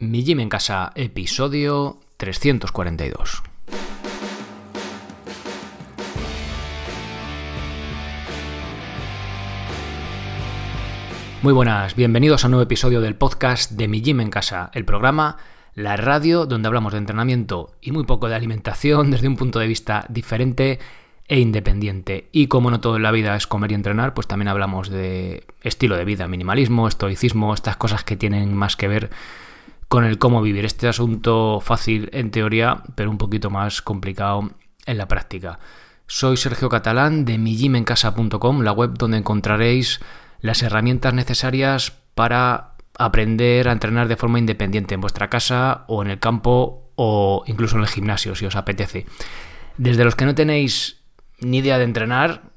Mi Gym en Casa, episodio 342. Muy buenas, bienvenidos a un nuevo episodio del podcast de Mi Gym en Casa, el programa, la radio donde hablamos de entrenamiento y muy poco de alimentación desde un punto de vista diferente e independiente. Y como no todo en la vida es comer y entrenar, pues también hablamos de estilo de vida, minimalismo, estoicismo, estas cosas que tienen más que ver con el cómo vivir. Este asunto fácil en teoría, pero un poquito más complicado en la práctica. Soy Sergio Catalán de mijimencasa.com, la web donde encontraréis las herramientas necesarias para aprender a entrenar de forma independiente en vuestra casa o en el campo o incluso en el gimnasio si os apetece. Desde los que no tenéis ni idea de entrenar,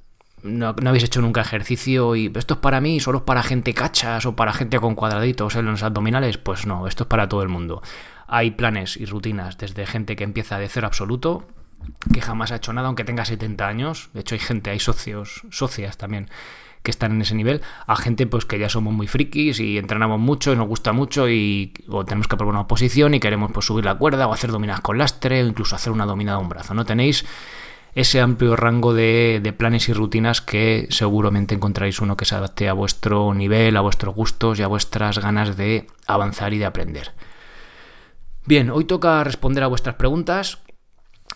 no, habéis hecho nunca ejercicio y esto es para mí, solo es para gente cachas o para gente con cuadraditos en los abdominales, pues no, esto es para todo el mundo. Hay planes y rutinas desde gente que empieza de cero absoluto, que jamás ha hecho nada aunque tenga 70 años, de hecho hay gente, hay socios, socias también que están en ese nivel, a gente pues que ya somos muy frikis y entrenamos mucho y nos gusta mucho y o tenemos que probar una posición y queremos pues subir la cuerda o hacer dominadas con lastre o incluso hacer una dominada a un brazo. No tenéis ese amplio rango de, planes y rutinas que seguramente encontraréis uno que se adapte a vuestro nivel, a vuestros gustos y a vuestras ganas de avanzar y de aprender. Bien, hoy toca responder a vuestras preguntas.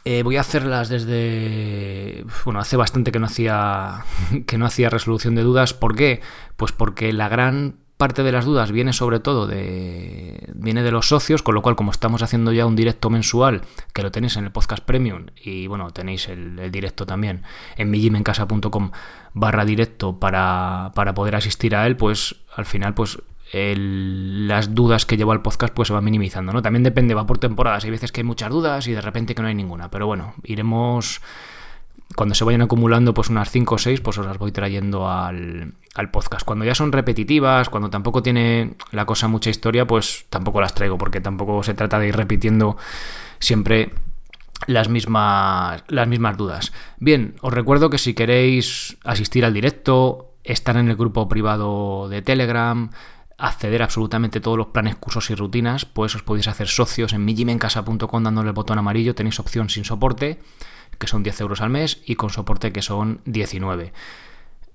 Eh, voy a hacerlas desde. Bueno, hace bastante que no hacía. que no hacía resolución de dudas. ¿Por qué? Pues porque la gran parte de las dudas viene sobre todo de viene de los socios, con lo cual como estamos haciendo ya un directo mensual, que lo tenéis en el podcast premium y bueno, tenéis el, directo también en mijimencasa.com barra directo para, para poder asistir a él, pues al final pues las dudas que lleva el podcast pues se van minimizando, ¿no? También depende, va por temporadas, hay veces que hay muchas dudas y de repente que no hay ninguna, pero bueno, iremos cuando se vayan acumulando pues unas 5 o 6, pues os las voy trayendo al, podcast. Cuando ya son repetitivas, cuando tampoco tiene la cosa mucha historia, pues tampoco las traigo, porque tampoco se trata de ir repitiendo siempre las mismas, las mismas dudas. Bien, os recuerdo que si queréis asistir al directo, estar en el grupo privado de Telegram, acceder a absolutamente todos los planes, cursos y rutinas, pues os podéis hacer socios en mijimencasa.com dándole el botón amarillo, tenéis opción sin soporte que son 10 euros al mes, y con soporte, que son 19.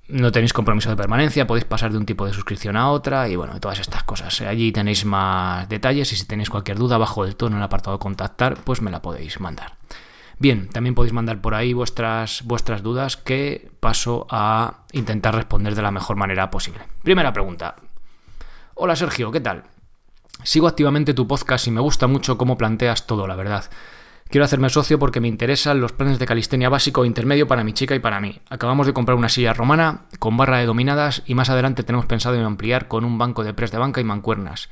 No tenéis compromiso de permanencia, podéis pasar de un tipo de suscripción a otra y bueno, todas estas cosas. Allí tenéis más detalles y si tenéis cualquier duda bajo del tono en el apartado contactar, pues me la podéis mandar. Bien, también podéis mandar por ahí vuestras, vuestras dudas que paso a intentar responder de la mejor manera posible. Primera pregunta. Hola Sergio, ¿qué tal? Sigo activamente tu podcast y me gusta mucho cómo planteas todo, la verdad. Quiero hacerme socio porque me interesan los planes de calistenia básico e intermedio para mi chica y para mí. Acabamos de comprar una silla romana con barra de dominadas y más adelante tenemos pensado en ampliar con un banco de press de banca y mancuernas.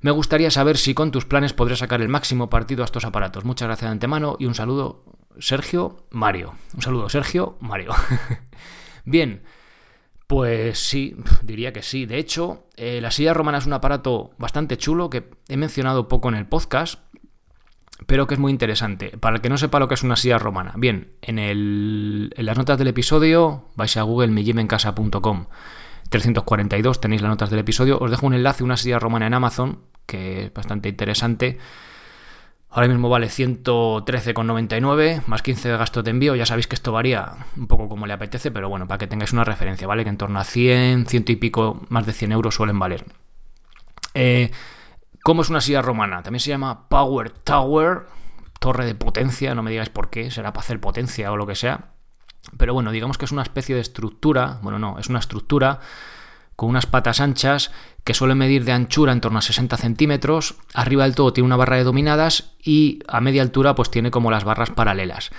Me gustaría saber si con tus planes podré sacar el máximo partido a estos aparatos. Muchas gracias de antemano y un saludo, Sergio Mario. Un saludo, Sergio Mario. Bien, pues sí, diría que sí. De hecho, eh, la silla romana es un aparato bastante chulo que he mencionado poco en el podcast pero que es muy interesante. Para el que no sepa lo que es una silla romana, bien, en, el, en las notas del episodio vais a google mijimencasa.com 342 tenéis las notas del episodio. Os dejo un enlace una silla romana en Amazon, que es bastante interesante. Ahora mismo vale 113,99 más 15 de gasto de envío. Ya sabéis que esto varía un poco como le apetece, pero bueno, para que tengáis una referencia, ¿vale? Que en torno a 100, ciento y pico, más de 100 euros suelen valer. Eh, ¿Cómo es una silla romana? También se llama Power Tower, torre de potencia, no me digáis por qué, será para hacer potencia o lo que sea. Pero bueno, digamos que es una especie de estructura, bueno, no, es una estructura con unas patas anchas que suele medir de anchura en torno a 60 centímetros, arriba del todo tiene una barra de dominadas y a media altura pues tiene como las barras paralelas.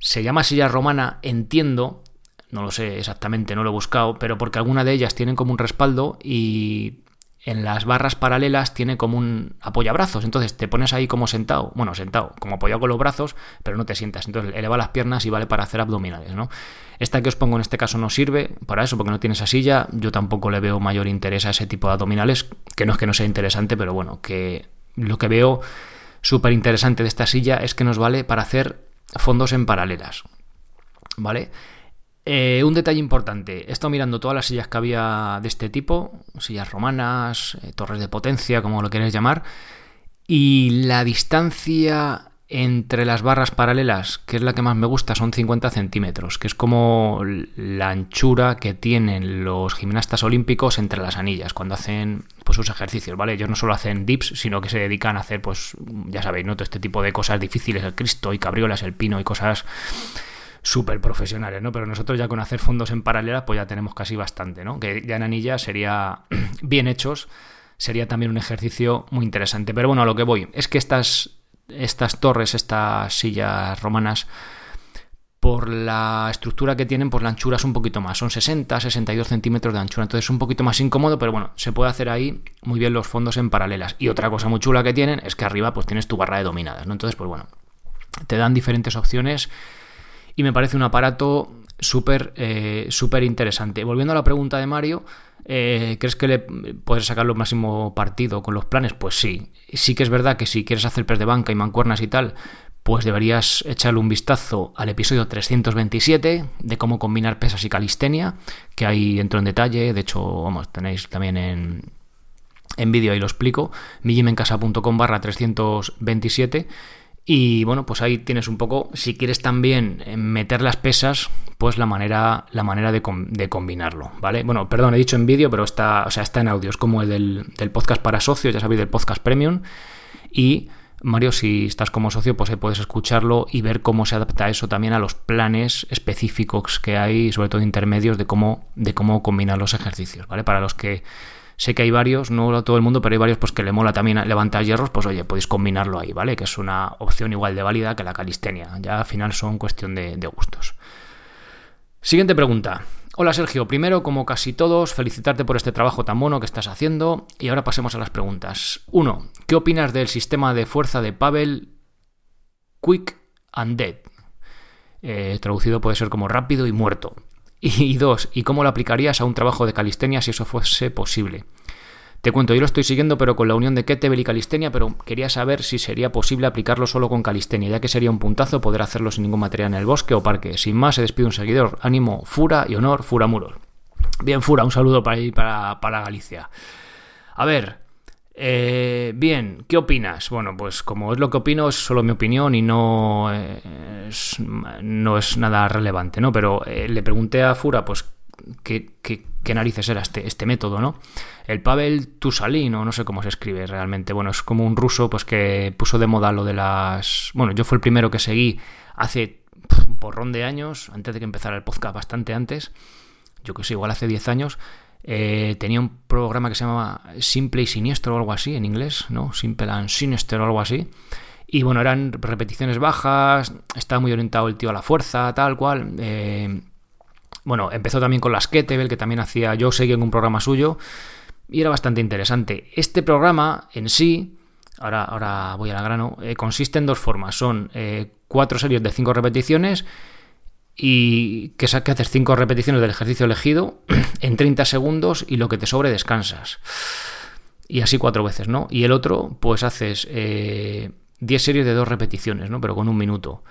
Se llama silla romana, entiendo, no lo sé exactamente, no lo he buscado, pero porque alguna de ellas tienen como un respaldo y en las barras paralelas tiene como un apoyabrazos. Entonces te pones ahí como sentado, bueno, sentado, como apoyado con los brazos, pero no te sientas. Entonces eleva las piernas y vale para hacer abdominales, ¿no? Esta que os pongo en este caso no sirve para eso, porque no tiene esa silla. Yo tampoco le veo mayor interés a ese tipo de abdominales, que no es que no sea interesante, pero bueno, que lo que veo súper interesante de esta silla es que nos vale para hacer fondos en paralelas, ¿vale? Eh, un detalle importante, he estado mirando todas las sillas que había de este tipo, sillas romanas, eh, torres de potencia, como lo quieres llamar, y la distancia entre las barras paralelas, que es la que más me gusta, son 50 centímetros, que es como la anchura que tienen los gimnastas olímpicos entre las anillas cuando hacen pues, sus ejercicios, ¿vale? Ellos no solo hacen dips, sino que se dedican a hacer, pues, ya sabéis, ¿no? Todo este tipo de cosas difíciles, el Cristo y cabriolas, el pino y cosas súper profesionales, ¿no? Pero nosotros ya con hacer fondos en paralela, pues ya tenemos casi bastante, ¿no? Que ya en anillas sería bien hechos, sería también un ejercicio muy interesante. Pero bueno, a lo que voy, es que estas estas torres, estas sillas romanas, por la estructura que tienen, pues la anchura es un poquito más. Son 60, 62 centímetros de anchura. Entonces es un poquito más incómodo, pero bueno, se puede hacer ahí muy bien los fondos en paralelas. Y otra cosa muy chula que tienen es que arriba pues tienes tu barra de dominadas, ¿no? Entonces, pues bueno, te dan diferentes opciones y me parece un aparato súper eh, interesante. Volviendo a la pregunta de Mario, eh, ¿crees que le puedes sacar lo máximo partido con los planes? Pues sí. Sí que es verdad que si quieres hacer press de banca y mancuernas y tal, pues deberías echarle un vistazo al episodio 327 de cómo combinar pesas y calistenia, que ahí entro en detalle. De hecho, vamos, tenéis también en, en vídeo ahí lo explico. millimencasa.com barra 327 y bueno, pues ahí tienes un poco, si quieres también eh, meter las pesas, pues la manera, la manera de, combinarlo, ¿vale? Bueno, perdón, he dicho en vídeo, pero está, o sea, está en audio, es como el del, podcast para socios, ya sabéis, del podcast premium. Y Mario, si estás como socio, pues ahí puedes escucharlo y ver cómo se adapta eso también a los planes específicos que hay, sobre todo intermedios, de cómo, de cómo combinar los ejercicios, ¿vale? Para los que Sé que hay varios, no a todo el mundo, pero hay varios pues que le mola también levantar hierros, pues oye, podéis combinarlo ahí, ¿vale? Que es una opción igual de válida que la calistenia. Ya al final son cuestión de, gustos. Siguiente pregunta. Hola Sergio, primero, como casi todos, felicitarte por este trabajo tan bueno que estás haciendo. Y ahora pasemos a las preguntas. 1. ¿Qué opinas del sistema de fuerza de Pavel Quick and Dead? Eh, traducido puede ser como rápido y muerto. Y dos, ¿y cómo lo aplicarías a un trabajo de calistenia si eso fuese posible? Te cuento, yo lo estoy siguiendo, pero con la unión de Kettlebell y calistenia, pero quería saber si sería posible aplicarlo solo con calistenia, ya que sería un puntazo poder hacerlo sin ningún material en el bosque o parque. Sin más, se despide un seguidor. Ánimo, Fura y honor, Fura Muros. Bien, Fura, un saludo para, para, para Galicia. A ver, eh, bien, ¿qué opinas? Bueno, pues como es lo que opino, es solo mi opinión y no es, no es nada relevante, ¿no? Pero eh, le pregunté a Fura, pues, ¿qué, qué, narices era este, este método, ¿no? El Pavel Tusalin, o no sé cómo se escribe realmente. Bueno, es como un ruso, pues, que puso de moda lo de las... Bueno, yo fue el primero que seguí hace un porrón de años, antes de que empezara el podcast, bastante antes. Yo que sé, igual hace 10 años eh, tenía un programa que se llamaba Simple y Siniestro o algo así en inglés, ¿no? Simple and Sinister o algo así. Y bueno, eran repeticiones bajas, estaba muy orientado el tío a la fuerza, tal cual. Eh, bueno, empezó también con las Kettlebell, que también hacía, yo seguí en un programa suyo, y era bastante interesante. Este programa en sí, ahora, ahora voy al grano, eh, consiste en dos formas. Son cuatro series de cinco repeticiones y que, que haces 5 repeticiones del ejercicio elegido en 30 segundos y lo que te sobre descansas. Y así cuatro veces, ¿no? Y el otro, pues haces 10 eh, series de dos repeticiones, ¿no? Pero con un minuto.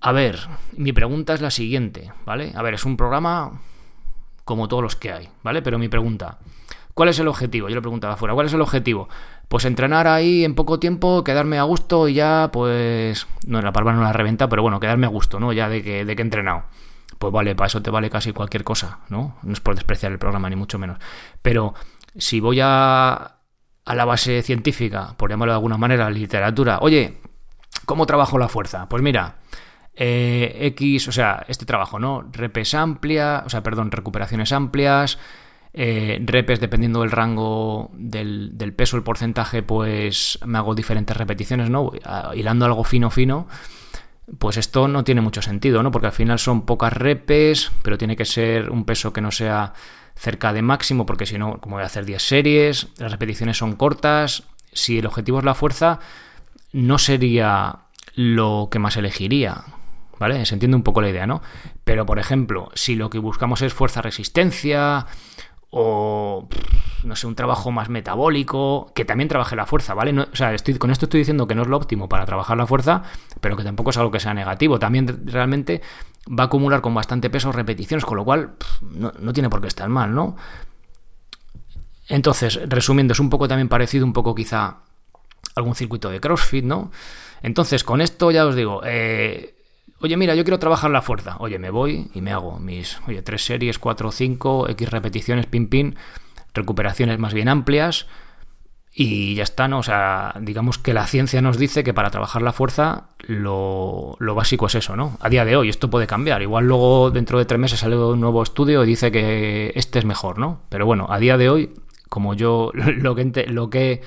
A ver, mi pregunta es la siguiente, ¿vale? A ver, es un programa como todos los que hay, ¿vale? Pero mi pregunta, ¿cuál es el objetivo? Yo le preguntaba afuera, ¿cuál es el objetivo? Pues entrenar ahí en poco tiempo, quedarme a gusto y ya, pues, no, la palabra no la reventa, pero bueno, quedarme a gusto, ¿no? Ya de que, de que he entrenado. Pues vale, para eso te vale casi cualquier cosa, ¿no? No es por despreciar el programa, ni mucho menos. Pero si voy a, a la base científica, por llamarlo de alguna manera, literatura, oye, ¿cómo trabajo la fuerza? Pues mira, eh, X, o sea, este trabajo, ¿no? Repes amplia, o sea, perdón, recuperaciones amplias, eh, repes, dependiendo del rango del, peso, el porcentaje, pues me hago diferentes repeticiones, ¿no? Hilando algo fino, fino. Pues esto no tiene mucho sentido, ¿no? Porque al final son pocas repes, pero tiene que ser un peso que no sea cerca de máximo, porque si no, como voy a hacer 10 series, las repeticiones son cortas. Si el objetivo es la fuerza, no sería lo que más elegiría. ¿Vale? Se entiende un poco la idea, ¿no? Pero, por ejemplo, si lo que buscamos es fuerza-resistencia o no sé, un trabajo más metabólico, que también trabaje la fuerza, ¿vale? o sea, estoy, con esto estoy diciendo que no es lo óptimo para trabajar la fuerza, pero que tampoco es algo que sea negativo. También realmente va a acumular con bastante peso repeticiones, con lo cual no, no, tiene por qué estar mal, ¿no? Entonces, resumiendo, es un poco también parecido, un poco quizá algún circuito de CrossFit, ¿no? Entonces, con esto ya os digo, eh, oye, mira, yo quiero trabajar la fuerza. Oye, me voy y me hago mis, oye, tres series, cuatro cinco, X repeticiones, pin, pin, recuperaciones más bien amplias y ya está, ¿no? O sea, digamos que la ciencia nos dice que para trabajar la fuerza lo, lo, básico es eso, ¿no? A día de hoy esto puede cambiar. Igual luego dentro de tres meses sale un nuevo estudio y dice que este es mejor, ¿no? Pero bueno, a día de hoy, como yo lo que, lo que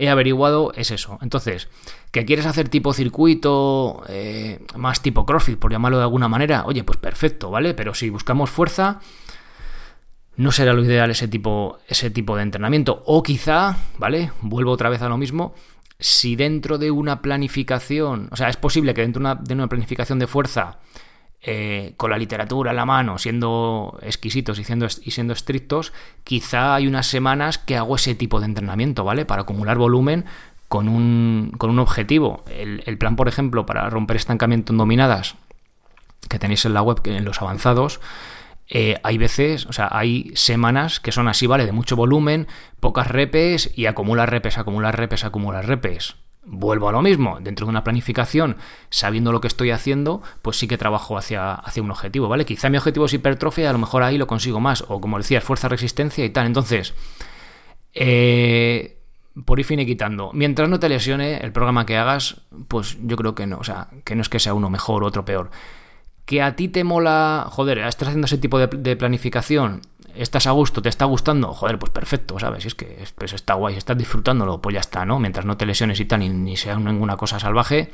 he averiguado es eso. Entonces, ¿que quieres hacer tipo circuito, eh, más tipo CrossFit, por llamarlo de alguna manera? Oye, pues perfecto, ¿vale? Pero si buscamos fuerza, no será lo ideal ese tipo, ese tipo de entrenamiento. O quizá, ¿vale? Vuelvo otra vez a lo mismo. Si dentro de una planificación, o sea, es posible que dentro de una planificación de fuerza, eh, con la literatura en la mano, siendo exquisitos y siendo, y siendo estrictos, quizá hay unas semanas que hago ese tipo de entrenamiento, ¿vale? Para acumular volumen con un, con un objetivo. El, el, plan, por ejemplo, para romper estancamiento en dominadas, que tenéis en la web, en los avanzados, eh, hay veces, o sea, hay semanas que son así, ¿vale? De mucho volumen, pocas repes y acumular repes, acumular repes, acumular repes. Vuelvo a lo mismo, dentro de una planificación, sabiendo lo que estoy haciendo, pues sí que trabajo hacia, hacia un objetivo, ¿vale? Quizá mi objetivo es hipertrofia a lo mejor ahí lo consigo más, o como decía, fuerza, resistencia y tal. Entonces, eh, por ir finiquitando, mientras no te lesione el programa que hagas, pues yo creo que no, o sea, que no es que sea uno mejor u otro peor. Que a ti te mola, joder, estás haciendo ese tipo de, planificación, estás a gusto, te está gustando, joder, pues perfecto, ¿sabes? Es que pues está guay, estás disfrutándolo, pues ya está, ¿no? Mientras no te lesiones y tal, ni, sea ninguna cosa salvaje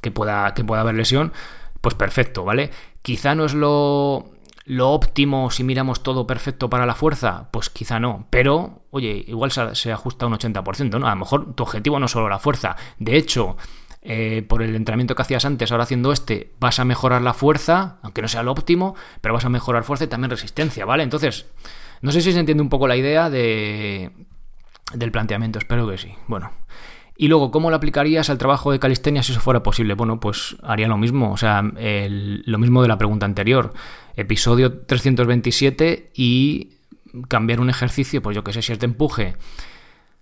que pueda, que pueda haber lesión, pues perfecto, ¿vale? Quizá no es lo, lo óptimo si miramos todo perfecto para la fuerza, pues quizá no, pero oye, igual se, se ajusta un 80%, ¿no? A lo mejor tu objetivo no es solo la fuerza, de hecho, eh, por el entrenamiento que hacías antes, ahora haciendo este, vas a mejorar la fuerza, aunque no sea lo óptimo, pero vas a mejorar fuerza y también resistencia, ¿vale? Entonces, no sé si se entiende un poco la idea de, del planteamiento, espero que sí. Bueno. Y luego, ¿cómo lo aplicarías al trabajo de calistenia si eso fuera posible? Bueno, pues haría lo mismo, o sea, lo mismo de la pregunta anterior. Episodio 327 y cambiar un ejercicio, pues yo que sé, si es de empuje.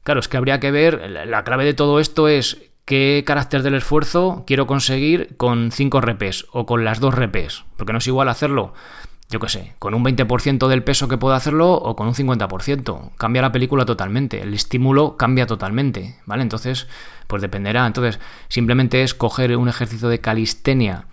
Claro, es que habría que ver, la clave de todo esto es qué carácter del esfuerzo quiero conseguir con 5 repes o con las 2 repes. Porque no es igual hacerlo, yo qué sé, con un 20% del peso que puedo hacerlo o con un 50%. Cambia la película totalmente, el estímulo cambia totalmente, ¿vale? Entonces, pues dependerá. Entonces, simplemente es coger un ejercicio de calistenia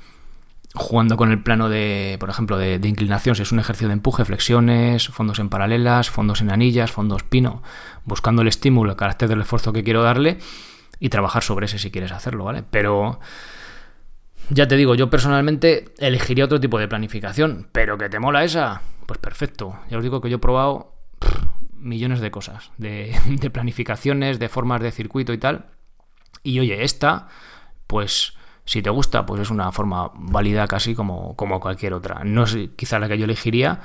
jugando con el plano de, por ejemplo, de, de, inclinación, si es un ejercicio de empuje, flexiones, fondos en paralelas, fondos en anillas, fondos pino, buscando el estímulo, el carácter del esfuerzo que quiero darle y trabajar sobre ese si quieres hacerlo, ¿vale? Pero ya te digo, yo personalmente elegiría otro tipo de planificación, pero que te mola esa, pues perfecto. Ya os digo que yo he probado millones de cosas, de, planificaciones, de formas de circuito y tal. Y oye, esta, pues si te gusta, pues es una forma válida casi como, como cualquier otra. No es quizá la que yo elegiría,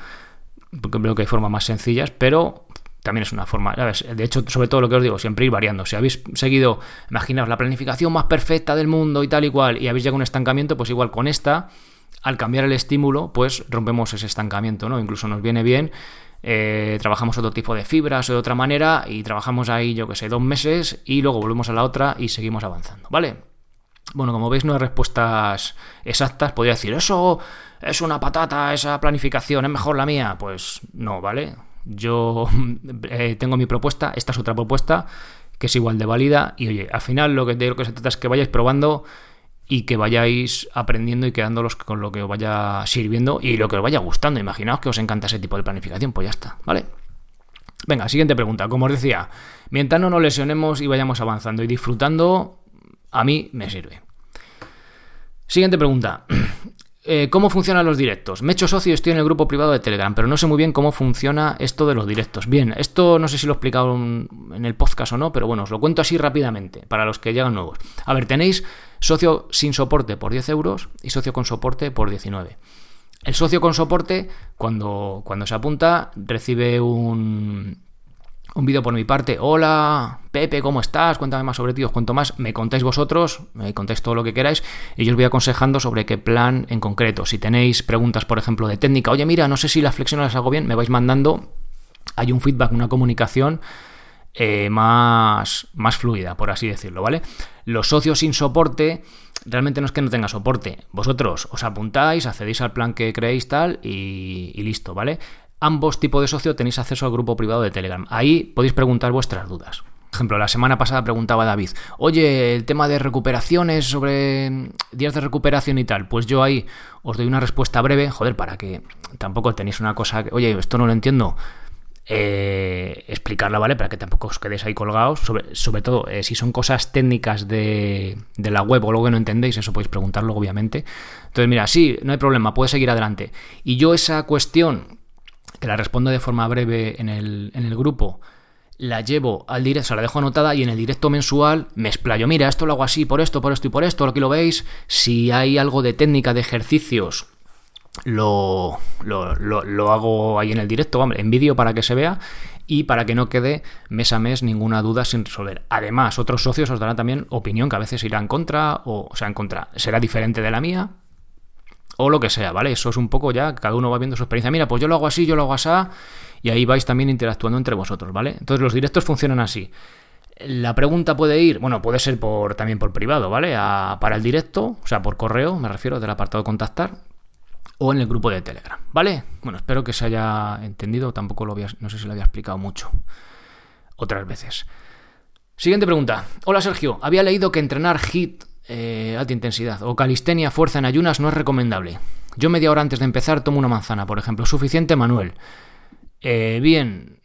porque creo que hay formas más sencillas, pero también es una forma, De hecho, sobre todo lo que os digo, siempre ir variando. Si habéis seguido, imaginaos, la planificación más perfecta del mundo y tal y cual, y habéis llegado a un estancamiento, pues igual con esta, al cambiar el estímulo, pues rompemos ese estancamiento, ¿no? Incluso nos viene bien, eh, trabajamos otro tipo de fibras o de otra manera, y trabajamos ahí, yo que sé, dos meses, y luego volvemos a la otra y seguimos avanzando, ¿vale? Bueno, como veis, no hay respuestas exactas. Podría decir, eso es una patata, esa planificación, es mejor la mía. Pues no, ¿vale? Yo eh, tengo mi propuesta, esta es otra propuesta que es igual de válida y oye, al final lo que, de lo que se trata es que vayáis probando y que vayáis aprendiendo y quedándolos con lo que os vaya sirviendo y lo que os vaya gustando. Imaginaos que os encanta ese tipo de planificación, pues ya está, ¿vale? Venga, siguiente pregunta. Como os decía, mientras no nos lesionemos y vayamos avanzando y disfrutando, a mí me sirve. Siguiente pregunta. Eh, ¿Cómo funcionan los directos? Me he hecho socio y estoy en el grupo privado de Telegram, pero no sé muy bien cómo funciona esto de los directos. Bien, esto no sé si lo he explicado en el podcast o no, pero bueno, os lo cuento así rápidamente para los que llegan nuevos. A ver, tenéis socio sin soporte por 10 euros y socio con soporte por 19. El socio con soporte, cuando, cuando se apunta, recibe un, un vídeo por mi parte. Hola, Pepe, ¿cómo estás? Cuéntame más sobre ti, os cuento más. Me contáis vosotros, me contáis todo lo que queráis y yo os voy aconsejando sobre qué plan en concreto. Si tenéis preguntas, por ejemplo, de técnica, oye, mira, no sé si las flexiones las hago bien, me vais mandando. Hay un feedback, una comunicación eh, más, más fluida, por así decirlo, ¿vale? Los socios sin soporte realmente no es que no tenga soporte. Vosotros os apuntáis, accedéis al plan que creéis tal y, y listo, ¿vale? Ambos tipos de socio tenéis acceso al grupo privado de Telegram. Ahí podéis preguntar vuestras dudas. Ejemplo, la semana pasada preguntaba David, oye, el tema de recuperaciones, sobre días de recuperación y tal, pues yo ahí os doy una respuesta breve, joder, para que tampoco tenéis una cosa, que, oye, esto no lo entiendo, eh, explicarla, ¿vale? Para que tampoco os quedéis ahí colgados, sobre, sobre todo eh, si son cosas técnicas de, de, la web o algo que no entendéis, eso podéis preguntarlo, obviamente. Entonces, mira, sí, no hay problema, puedes seguir adelante. Y yo esa cuestión la respondo de forma breve en el, en el grupo, la llevo al directo, o sea, la dejo anotada y en el directo mensual me explayo. Mira, esto lo hago así, por esto, por esto y por esto, aquí lo veis. Si hay algo de técnica, de ejercicios, lo, lo, lo, hago ahí en el directo, en vídeo para que se vea y para que no quede mes a mes ninguna duda sin resolver. Además, otros socios os darán también opinión que a veces irá en contra o, o sea, en contra. Será diferente de la mía, o lo que sea, ¿vale? Eso es un poco ya, cada uno va viendo su experiencia. Mira, pues yo lo hago así, yo lo hago así, y ahí vais también interactuando entre vosotros, ¿vale? Entonces los directos funcionan así. La pregunta puede ir, bueno, puede ser por también por privado, ¿vale? para el directo, o sea, por correo, me refiero del apartado contactar, o en el grupo de Telegram, ¿vale? Bueno, espero que se haya entendido, tampoco lo había, no sé si lo había explicado mucho otras veces. Siguiente pregunta. Hola Sergio, había leído que entrenar HIT eh, alta intensidad o calistenia fuerza en ayunas no es recomendable. Yo media hora antes de empezar tomo una manzana, por ejemplo. Suficiente, Manuel. Eh, bien,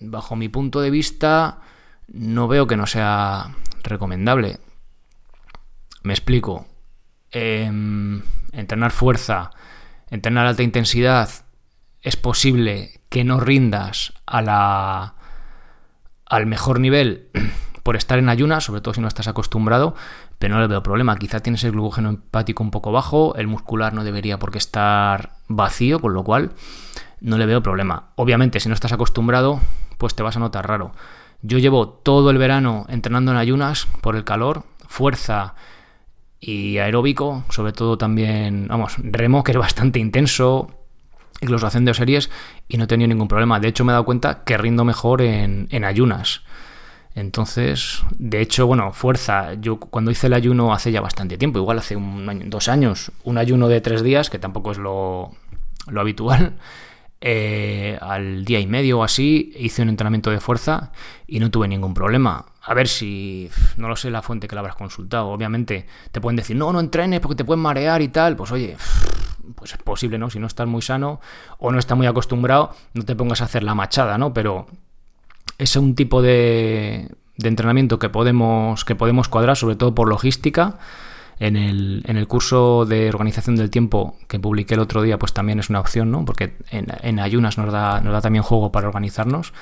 bajo mi punto de vista, no veo que no sea recomendable. Me explico. Em, entrenar fuerza, entrenar alta intensidad, es posible que no rindas a la, al mejor nivel por estar en ayunas, sobre todo si no estás acostumbrado, pero no le veo problema. Quizá tienes el glucógeno hepático un poco bajo, el muscular no debería por qué estar vacío, con lo cual no le veo problema. Obviamente, si no estás acostumbrado, pues te vas a notar raro. Yo llevo todo el verano entrenando en ayunas por el calor, fuerza y aeróbico, sobre todo también, vamos, remo, que es bastante intenso, incluso haciendo series, y no he tenido ningún problema. De hecho, me he dado cuenta que rindo mejor en ayunas. Entonces, de hecho, bueno, fuerza. Yo cuando hice el ayuno hace ya bastante tiempo, igual hace un año, dos años, un ayuno de tres días, que tampoco es lo, lo habitual, eh, al día y medio o así, hice un entrenamiento de fuerza y no tuve ningún problema. A ver si, no lo sé la fuente que la habrás consultado, obviamente te pueden decir, no, no entrenes porque te pueden marear y tal, pues oye, pues es posible, ¿no? Si no estás muy sano o no estás muy acostumbrado, no te pongas a hacer la machada, ¿no? Pero es un tipo de, de entrenamiento que podemos, que podemos cuadrar, sobre todo por logística. En el, en el, curso de organización del tiempo que publiqué el otro día, pues también es una opción, ¿no? Porque en, en, ayunas nos da, nos da también juego para organizarnos.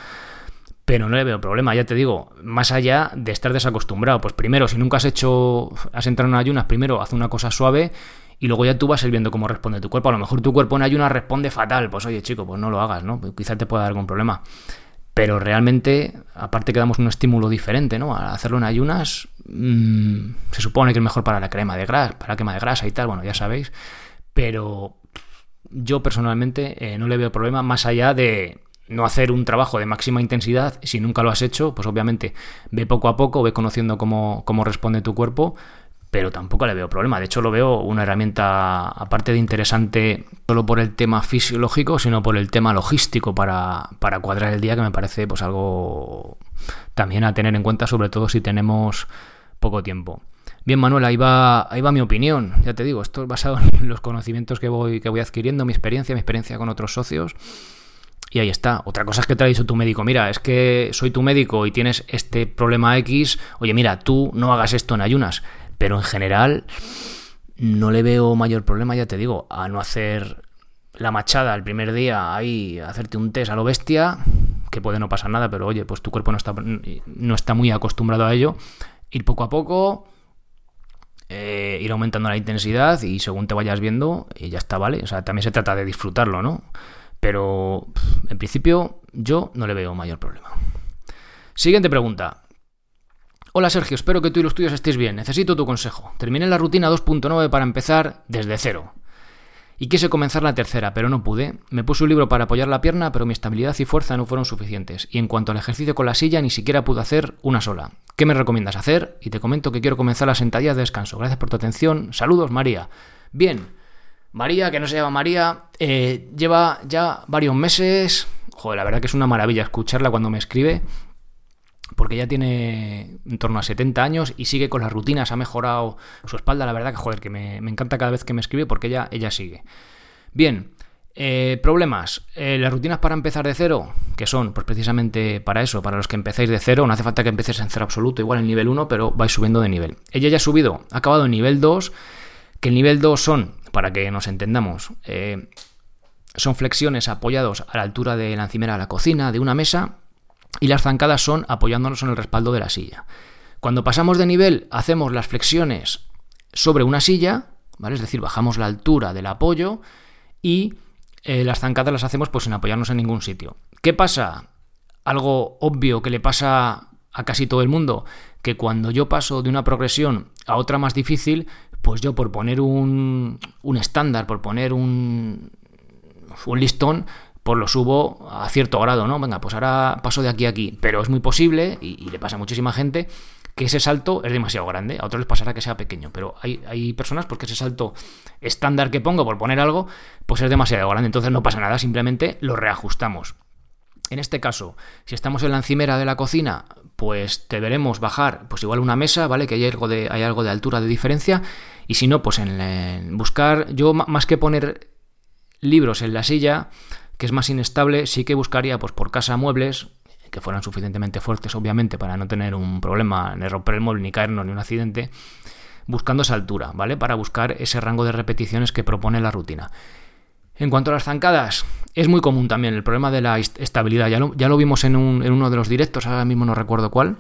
Pero no le veo problema, ya te digo, más allá de estar desacostumbrado. Pues primero, si nunca has hecho, has entrado en ayunas, primero haz una cosa suave y luego ya tú vas ir viendo cómo responde tu cuerpo. A lo mejor tu cuerpo en ayunas responde fatal. Pues oye, chico, pues no lo hagas, ¿no? Quizá te pueda dar algún problema. Pero realmente, aparte que damos un estímulo diferente, ¿no? Al hacerlo en ayunas, mmm, se supone que es mejor para la crema de grasa, para la quema de grasa y tal, bueno, ya sabéis. Pero yo personalmente eh, no le veo problema más allá de no hacer un trabajo de máxima intensidad. Si nunca lo has hecho, pues obviamente ve poco a poco, ve conociendo cómo, cómo responde tu cuerpo, pero tampoco le veo problema. De hecho, lo veo una herramienta, aparte de interesante, solo por el tema fisiológico, sino por el tema logístico para, para cuadrar el día, que me parece pues algo también a tener en cuenta, sobre todo si tenemos poco tiempo. Bien, Manuel, ahí va, ahí va mi opinión. Ya te digo, esto es basado en los conocimientos que voy, que voy adquiriendo, mi experiencia, mi experiencia con otros socios. Y ahí está. Otra cosa es que te ha dicho tu médico, mira, es que soy tu médico y tienes este problema X, oye, mira, tú no hagas esto en ayunas. Pero en general no le veo mayor problema, ya te digo, a no hacer la machada el primer día ahí, hacerte un test a lo bestia, que puede no pasar nada, pero oye, pues tu cuerpo no está, no está muy acostumbrado a ello. Ir poco a poco, eh, ir aumentando la intensidad y según te vayas viendo, y ya está, ¿vale? O sea, también se trata de disfrutarlo, ¿no? Pero en principio yo no le veo mayor problema. Siguiente pregunta. Hola Sergio, espero que tú y los tuyos estéis bien. Necesito tu consejo. Terminé la rutina 2.9 para empezar desde cero. Y quise comenzar la tercera, pero no pude. Me puse un libro para apoyar la pierna, pero mi estabilidad y fuerza no fueron suficientes. Y en cuanto al ejercicio con la silla, ni siquiera pude hacer una sola. ¿Qué me recomiendas hacer? Y te comento que quiero comenzar la sentadilla de descanso. Gracias por tu atención. Saludos, María. Bien. María, que no se llama María, eh, lleva ya varios meses. Joder, la verdad que es una maravilla escucharla cuando me escribe porque ya tiene en torno a 70 años y sigue con las rutinas, ha mejorado su espalda, la verdad que joder, que me, encanta cada vez que me escribe porque ella, ella sigue. Bien, eh, problemas. Eh, las rutinas para empezar de cero, que son pues precisamente para eso, para los que empecéis de cero, no hace falta que empecéis en cero absoluto, igual en nivel 1, pero vais subiendo de nivel. Ella ya ha subido, ha acabado en nivel 2, que el nivel 2 son, para que nos entendamos, eh, son flexiones apoyados a la altura de la encimera de la cocina, de una mesa, y las zancadas son apoyándonos en el respaldo de la silla. Cuando pasamos de nivel, hacemos las flexiones sobre una silla, ¿vale? Es decir, bajamos la altura del apoyo y eh, las zancadas las hacemos pues sin apoyarnos en ningún sitio. ¿Qué pasa? Algo obvio que le pasa a casi todo el mundo, que cuando yo paso de una progresión a otra más difícil, pues yo por poner un, un estándar, por poner un, un listón, pues lo subo a cierto grado, ¿no? Venga, pues ahora paso de aquí a aquí. Pero es muy posible, y, le pasa a muchísima gente, que ese salto es demasiado grande. A otros les pasará que sea pequeño. Pero hay, hay personas porque ese salto estándar que pongo, por poner algo, pues es demasiado grande. Entonces no pasa nada, simplemente lo reajustamos. En este caso, si estamos en la encimera de la cocina, pues deberemos bajar, pues igual una mesa, ¿vale? Que hay algo de, hay algo de altura de diferencia. Y si no, pues en buscar, yo más que poner libros en la silla, que es más inestable, sí que buscaría pues por casa muebles que fueran suficientemente fuertes, obviamente, para no tener un problema, ni romper el mueble, ni caernos, ni un accidente, buscando esa altura, ¿vale? Para buscar ese rango de repeticiones que propone la rutina. En cuanto a las zancadas, es muy común también el problema de la estabilidad. Ya lo, ya lo vimos en, uno de los directos, ahora mismo no recuerdo cuál.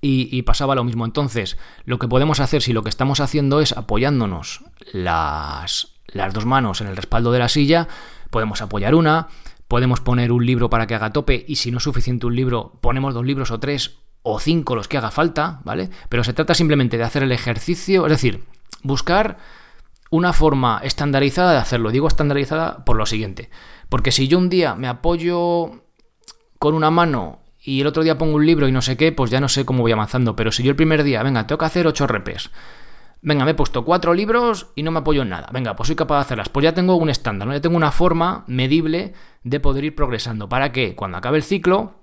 Y, y, pasaba lo mismo. Entonces, lo que podemos hacer si lo que estamos haciendo es apoyándonos las, las dos manos en el respaldo de la silla, podemos apoyar una, podemos poner un libro para que haga tope y si no es suficiente un libro, ponemos dos libros o tres o cinco los que haga falta, ¿vale? Pero se trata simplemente de hacer el ejercicio, es decir, buscar una forma estandarizada de hacerlo. Digo estandarizada por lo siguiente, porque si yo un día me apoyo con una mano y el otro día pongo un libro y no sé qué, pues ya no sé cómo voy avanzando, pero si yo el primer día, venga, tengo que hacer ocho repes, Venga, me he puesto cuatro libros y no me apoyo en nada. Venga, pues soy capaz de hacerlas. Pues ya tengo un estándar, ¿no? Ya tengo una forma medible de poder ir progresando. Para que cuando acabe el ciclo,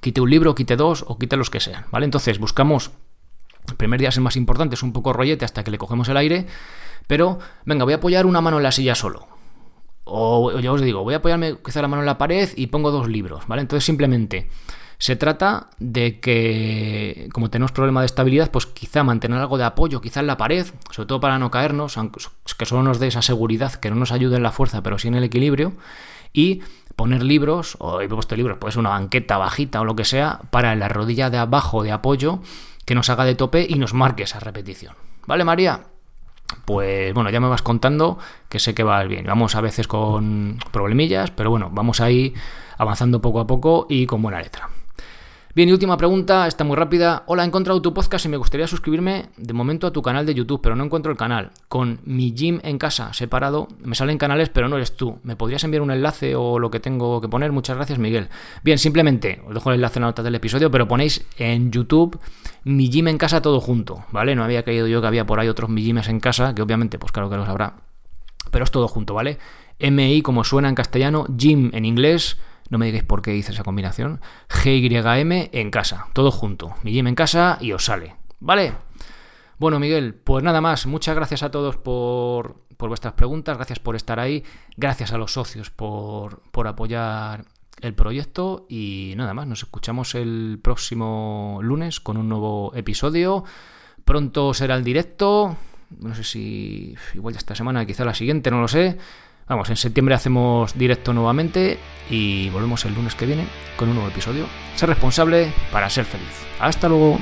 quite un libro, quite dos o quite los que sean, ¿vale? Entonces buscamos. El primer día es el más importante, es un poco rollete hasta que le cogemos el aire. Pero, venga, voy a apoyar una mano en la silla solo. O ya os digo, voy a apoyarme quizá la mano en la pared y pongo dos libros, ¿vale? Entonces simplemente se trata de que, como tenemos problema de estabilidad, pues quizá mantener algo de apoyo, quizá en la pared, sobre todo para no caernos, aunque que solo nos dé esa seguridad, que no nos ayude en la fuerza, pero sí en el equilibrio, y poner libros, o he puesto libros, pues una banqueta bajita o lo que sea, para la rodilla de abajo de apoyo, que nos haga de tope y nos marque esa repetición. ¿Vale, María? Pues bueno, ya me vas contando que sé que va bien. Vamos a veces con problemillas, pero bueno, vamos ahí avanzando poco a poco y con buena letra. Bien, y última pregunta, está muy rápida. Hola, he encontrado tu podcast y me gustaría suscribirme de momento a tu canal de YouTube, pero no encuentro el canal. Con mi gym en casa separado, me salen canales, pero no eres tú. ¿Me podrías enviar un enlace o lo que tengo que poner? Muchas gracias, Miguel. Bien, simplemente os dejo el enlace en la nota del episodio, pero ponéis en YouTube mi gym en casa todo junto, ¿vale? No había creído yo que había por ahí otros mi en casa, que obviamente, pues claro que los habrá. Pero es todo junto, ¿vale? MI como suena en castellano, gym en inglés no me digáis por qué hice esa combinación. GYM en casa, todo junto. Mi gym en casa y os sale. ¿Vale? Bueno, Miguel, pues nada más. Muchas gracias a todos por, por vuestras preguntas, gracias por estar ahí, gracias a los socios por, por apoyar el proyecto y nada más. Nos escuchamos el próximo lunes con un nuevo episodio. Pronto será el directo. No sé si igual ya esta semana, quizá la siguiente, no lo sé. Vamos, en septiembre hacemos directo nuevamente y volvemos el lunes que viene con un nuevo episodio. Ser responsable para ser feliz. Hasta luego.